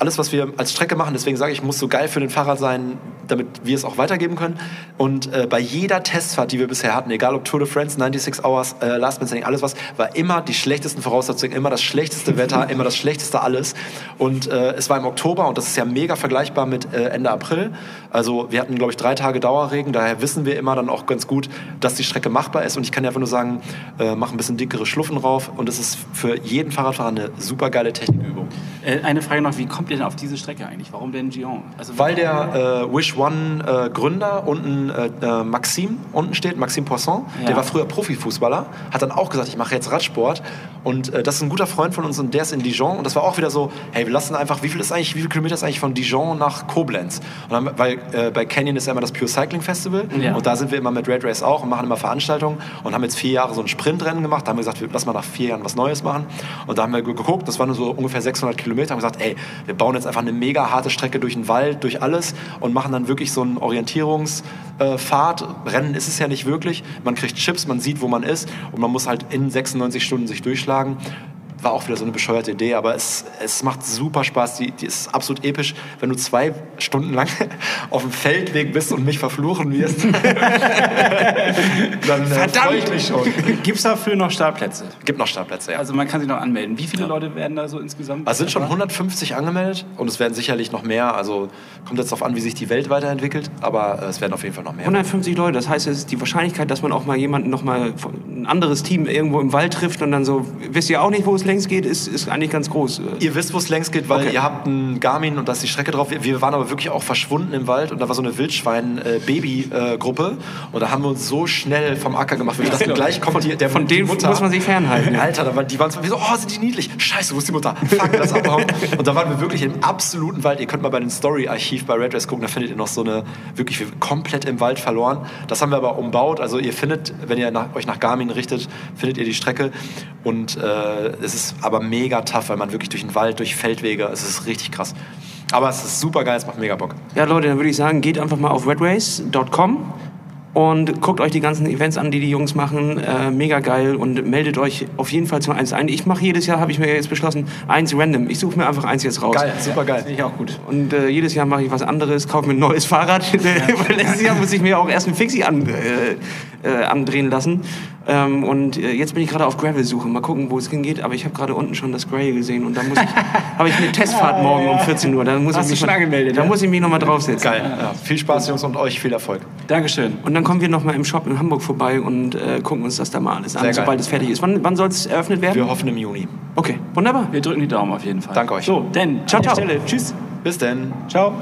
Alles, was wir als Strecke machen, deswegen sage ich, muss so geil für den Fahrer sein, damit wir es auch weitergeben können. Und äh, bei jeder Testfahrt, die wir bisher hatten, egal ob Tour de France, 96 Hours, äh, Last Man Standing, alles was, war immer die schlechtesten Voraussetzungen, immer das schlechteste Wetter, immer das schlechteste alles. Und äh, es war im Oktober und das ist ja mega vergleichbar mit äh, Ende April. Also wir hatten, glaube ich, drei Tage Dauerregen, daher wissen wir immer dann auch ganz gut, dass die Strecke machbar ist. Und ich kann dir einfach nur sagen, äh, mach ein bisschen dickere Schluffen drauf und es ist für jeden Fahrradfahrer eine super geile Technikübung. Äh, eine Frage noch, wie kommt denn auf diese Strecke eigentlich? Warum denn Gion? Also, Weil der äh, Wish One äh, Gründer unten äh, äh, Maxim unten steht, Maxim Poisson, Ja. der war früher Profifußballer, hat dann auch gesagt, ich mache jetzt Radsport und äh, das ist ein guter Freund von uns und der ist in Dijon und das war auch wieder so, hey, wir lassen einfach, wie viel ist eigentlich, wie viele Kilometer ist eigentlich von Dijon nach Koblenz? Dann, weil äh, bei Canyon ist ja immer das Pure Cycling Festival Ja. und da sind wir immer mit Red Race auch und machen immer Veranstaltungen und haben jetzt vier Jahre so ein Sprintrennen gemacht, da haben wir gesagt, wir, lass mal nach vier Jahren was Neues machen und da haben wir geguckt, das waren nur so ungefähr 600 Kilometer, haben gesagt, ey, wir bauen jetzt einfach eine mega harte Strecke durch den Wald, durch alles und machen dann wirklich so einen Orientierungsfahrt. Rennen ist es ja nicht wirklich. Man kriegt Chips, man sieht, wo man ist und man muss halt in 96 Stunden sich durchschlagen. War auch wieder so eine bescheuerte Idee, aber es, es macht super Spaß. Die, die ist absolut episch, wenn du zwei Stunden lang auf dem Feldweg bist und mich verfluchen wirst. dann äh, freue ich mich schon. Gibt es dafür noch Startplätze? Gibt noch Startplätze, ja. Also man kann sich noch anmelden. Wie viele Leute werden da so insgesamt? Also sind schon 150 angemeldet und es werden sicherlich noch mehr. Also kommt jetzt darauf an, wie sich die Welt weiterentwickelt, aber äh, es werden auf jeden Fall noch mehr. 150 Leute, das heißt, es ist die Wahrscheinlichkeit, dass man auch mal jemanden noch mal ein anderes Team irgendwo im Wald trifft und dann so, wisst ihr auch nicht, wo es längst geht, ist, ist eigentlich ganz groß. Ihr wisst, wo es längst geht, weil Okay. ihr habt einen Garmin und da ist die Strecke drauf. Wir- waren aber wirklich auch verschwunden im Wald und da war so eine Wildschwein-Baby-Gruppe und da haben wir uns so schnell vom Acker gemacht. Wir dachten, gleich kommt die, der Von denen Mutter. muss man sich fernhalten. Alter, da waren, die waren so, oh, sind die niedlich. Scheiße, wo ist die Mutter? Fuck, das abhauen. Und da waren wir wirklich im absoluten Wald. Ihr könnt mal bei den Story-Archiv bei Red Race gucken, da findet ihr noch so eine, wirklich komplett im Wald verloren. Das haben wir aber umbaut. Also ihr findet, wenn ihr nach, euch nach Garmin richtet, findet ihr die Strecke. Und äh, es ist aber mega tough, weil man wirklich durch den Wald, durch Feldwege, es ist richtig krass. Aber es ist super geil, es macht mega Bock. Ja, Leute, dann würde ich sagen, geht einfach mal auf redrace.com und guckt euch die ganzen Events an, die die Jungs machen. Äh, mega geil und meldet euch auf jeden Fall zu eins ein. Ich mache jedes Jahr, habe ich mir jetzt beschlossen, eins random. Ich suche mir einfach eins jetzt raus. Geil, super geil. Finde ich auch gut. Und äh, jedes Jahr mache ich was anderes, kaufe mir ein neues Fahrrad. Weil letztes Jahr muss ich mir auch erst ein Fixie an, äh, äh, andrehen lassen. Ähm, und äh, jetzt bin ich gerade auf Gravel-Suche. Mal gucken, wo es hingeht. Aber ich habe gerade unten schon das Grail gesehen und da muss ich, habe ich eine Testfahrt morgen um 14 Uhr. Da muss Hast ich mich schon mal- angemeldet, Da ja? muss ich mich nochmal draufsetzen. Geil. Ja. Viel Spaß, Jungs, und euch viel Erfolg. Dankeschön. Und dann kommen wir nochmal im Shop in Hamburg vorbei und äh, gucken uns das da mal alles an, Sehr geil. sobald es fertig ist. Wann, wann soll es eröffnet werden? Wir hoffen im Juni. Okay, wunderbar. Wir drücken die Daumen auf jeden Fall. Danke euch. So, denn Ciao, an ciao. Stelle. Tschüss. Bis denn. Ciao.